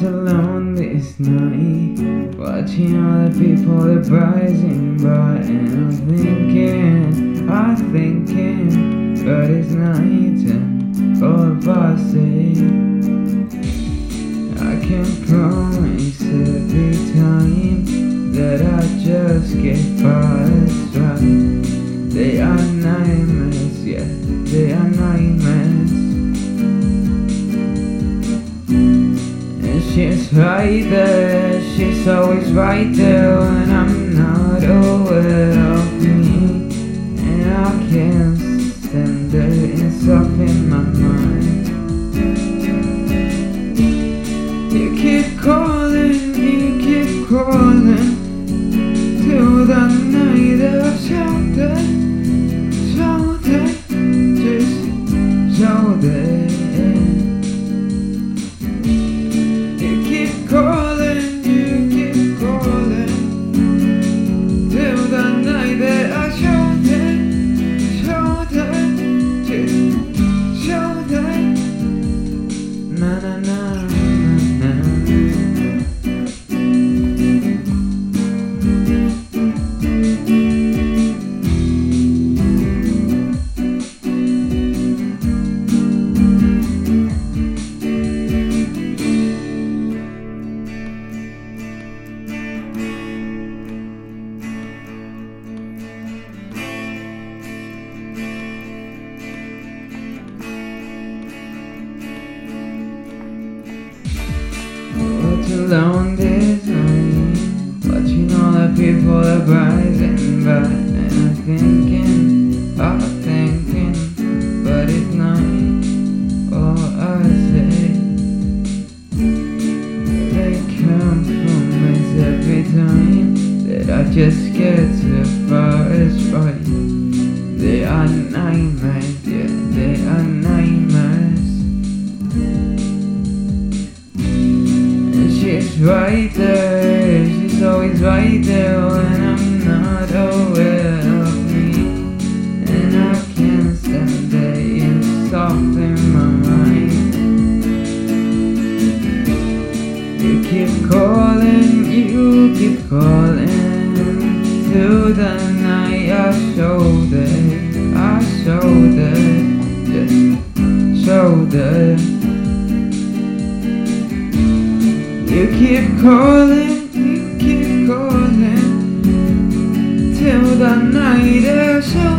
alone this night, watching all the people that rising by, and I'm thinking, I'm thinking, but it's night and all us say, I can promise every time that I just get fast right. They are nightmares, yeah, right there, she's always right there when I'm not aware of me. And I can't stand it, it's up in my mind. You keep calling, you keep calling alone night, watching all the people that rising by, and I'm thinking, I'm thinking, but it's night. All I say, they come from us every time that I just get too far as right. They are nightmares, there, she's always right there when I'm not aware of me. And I can't stand it, it's off in my mind. You keep calling, you keep calling to the You keep calling, you keep calling till the night is over.